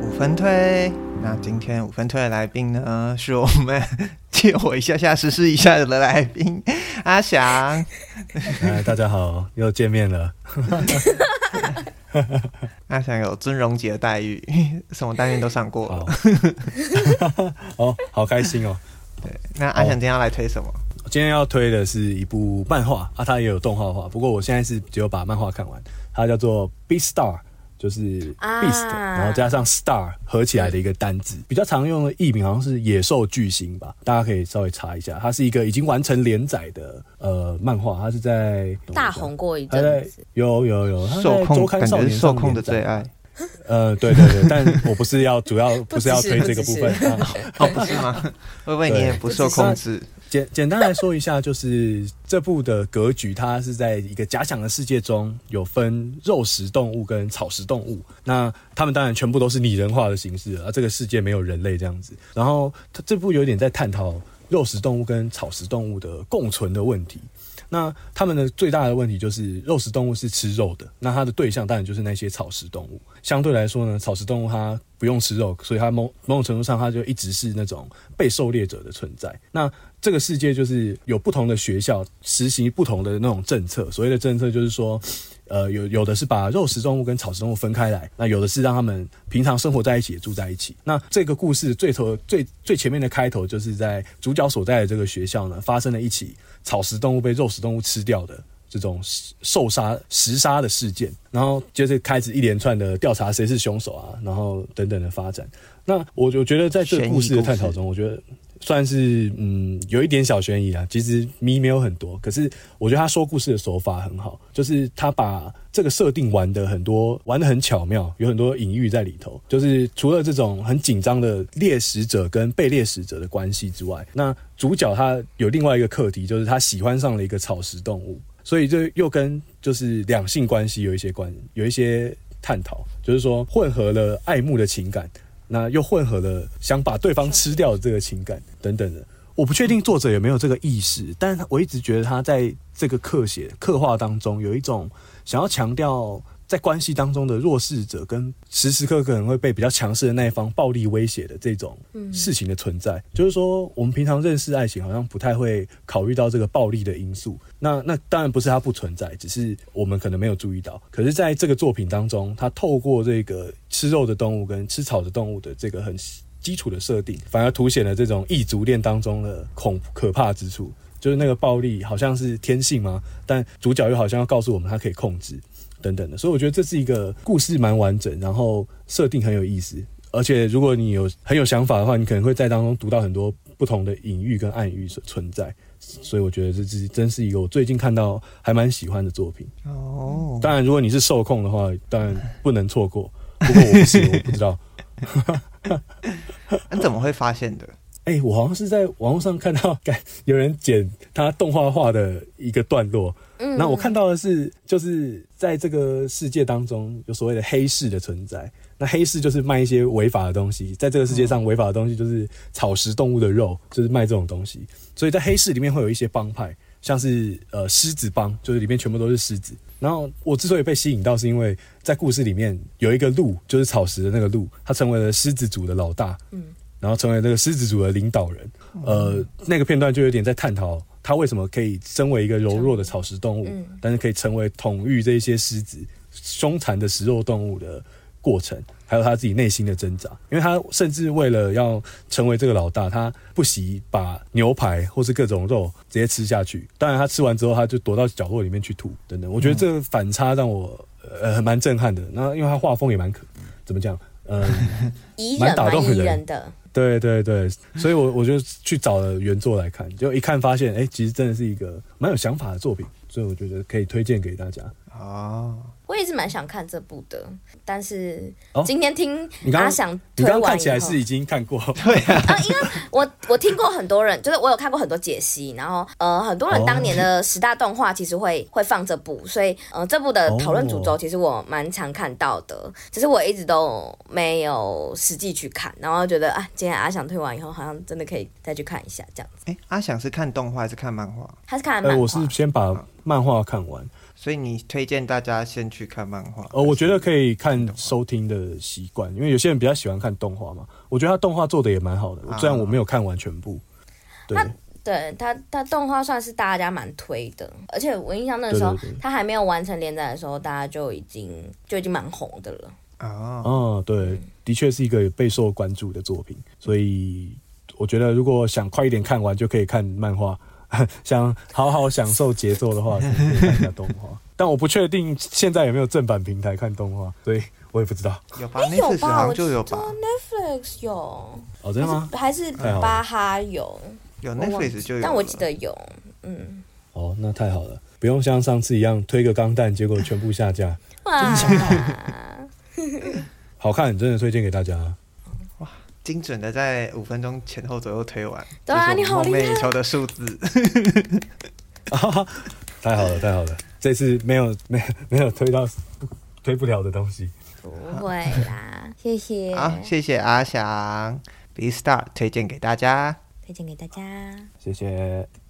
五分推，那今天五分推的来宾呢，是我们借我一下下试试一下的来宾 阿翔。哎，大家好，又见面了。阿翔有尊荣级的待遇，什么单元都上过了。哦，好开心哦。对，那阿翔今天要来推什么？今天要推的是一部漫画啊，它也有动画化，不过我现在是只有把漫画看完，它叫做《Beast Star，》。就是 beast，、啊、然后加上 star 合起来的一个单字，比较常用的译名好像是野兽巨星吧，大家可以稍微查一下。它是一个已经完成连载的呃漫画，它是在大红过一阵子，有有有，受控感觉是受控的最爱。呃，对对对，但我不是要主要不是要 推这个部分，哦，不是吗？会不会你也不受控制？简简单来说一下，就是这部的格局，它是在一个假想的世界中，有分肉食动物跟草食动物。那他们当然全部都是拟人化的形式，而这个世界没有人类这样子。然后它这部有点在探讨肉食动物跟草食动物的共存的问题。那他们的最大的问题就是肉食动物是吃肉的，那它的对象当然就是那些草食动物。相对来说呢，草食动物它不用吃肉，所以它某某种程度上它就一直是那种被狩猎者的存在。那这个世界就是有不同的学校实行不同的那种政策，所谓的政策就是说，呃，有有的是把肉食动物跟草食动物分开来，那有的是让他们平常生活在一起，也住在一起。那这个故事最头最最前面的开头，就是在主角所在的这个学校呢，发生了一起草食动物被肉食动物吃掉的这种受杀食杀的事件，然后就是开始一连串的调查谁是凶手啊，然后等等的发展。那我我觉得在这个故事的探讨中，我觉得。算是嗯，有一点小悬疑啊，其实谜没有很多，可是我觉得他说故事的手法很好，就是他把这个设定玩得很多，玩的很巧妙，有很多隐喻在里头。就是除了这种很紧张的猎食者跟被猎食者的关系之外，那主角他有另外一个课题，就是他喜欢上了一个草食动物，所以这又跟就是两性关系有一些关，有一些探讨，就是说混合了爱慕的情感。那又混合了想把对方吃掉的这个情感等等的，我不确定作者有没有这个意识，但是我一直觉得他在这个刻写刻画当中有一种想要强调。在关系当中的弱势者跟时时刻刻可能会被比较强势的那一方暴力威胁的这种事情的存在，嗯、就是说我们平常认识爱情好像不太会考虑到这个暴力的因素。那那当然不是它不存在，只是我们可能没有注意到。可是在这个作品当中，它透过这个吃肉的动物跟吃草的动物的这个很基础的设定，反而凸显了这种异族恋当中的恐可怕之处，就是那个暴力好像是天性吗？但主角又好像要告诉我们，他可以控制。等等的，所以我觉得这是一个故事蛮完整，然后设定很有意思，而且如果你有很有想法的话，你可能会在当中读到很多不同的隐喻跟暗喻所存在，所以我觉得这是真是一个我最近看到还蛮喜欢的作品哦。当然，如果你是受控的话，当然不能错过。不过我不是，我不知道。你怎么会发现的？哎、欸，我好像是在网络上看到，有人剪他动画化的一个段落。嗯，那我看到的是，就是在这个世界当中有所谓的黑市的存在。那黑市就是卖一些违法的东西，在这个世界上违法的东西就是草食动物的肉，就是卖这种东西。所以在黑市里面会有一些帮派，像是呃狮子帮，就是里面全部都是狮子。然后我之所以被吸引到，是因为在故事里面有一个鹿，就是草食的那个鹿，它成为了狮子族的老大。嗯。然后成为这个狮子族的领导人，呃，那个片段就有点在探讨他为什么可以身为一个柔弱的草食动物，但是可以成为统御这些狮子凶残的食肉动物的过程，还有他自己内心的挣扎。因为他甚至为了要成为这个老大，他不惜把牛排或是各种肉直接吃下去。当然，他吃完之后，他就躲到角落里面去吐等等。我觉得这个反差让我呃蛮震撼的。那因为他画风也蛮可，怎么讲？嗯、呃，蛮打动人的。对对对，所以我我就去找了原作来看，就一看发现，哎，其实真的是一个蛮有想法的作品，所以我觉得可以推荐给大家。啊。我也是蛮想看这部的，但是今天听阿翔推完以后，你刚刚看起来是已经看过，对啊，啊，因为我 我听过很多人，就是我有看过很多解析，然后呃，很多人当年的十大动画其实会会放这部，所以呃，这部的讨论主轴其实我蛮常看到的，只是我一直都没有实际去看，然后觉得啊，今天阿翔推完以后，好像真的可以再去看一下这样子。哎，阿翔是看动画还是看漫画？他是看漫画。我是先把漫画看完。所以你推荐大家先去看漫画？呃，我觉得可以看收听的习惯，因为有些人比较喜欢看动画嘛。我觉得他动画做的也蛮好的，虽然我没有看完全部。对。对他，他动画算是大家蛮推的，而且我印象那个时候他还没有完成连载的时候，大家就已经就已经蛮红的了。啊，嗯，对，的确是一个备受关注的作品，所以我觉得如果想快一点看完，就可以看漫画；想好好享受节奏的话，可以看一下动画。但我不确定现在有没有正版平台看动画，所以我也不知道。有吧？Netflix 好像就有吧？Netflix 有哦，真的吗？还是巴哈有？有 Netflix 就有，但我记得有，嗯。哦，那太好了，不用像上次一样推个钢弹，结果全部下架。哇，好看，真的推荐给大家。哇，精准的在五分钟前后左右推完，对啊，你好厉害！梦寐以求的数字。太好了，太好了，这次没有没有没有推到推不了的东西。不会啦，谢谢。好，谢谢阿翔，Beastars 推荐给大家。推荐给大家，谢谢。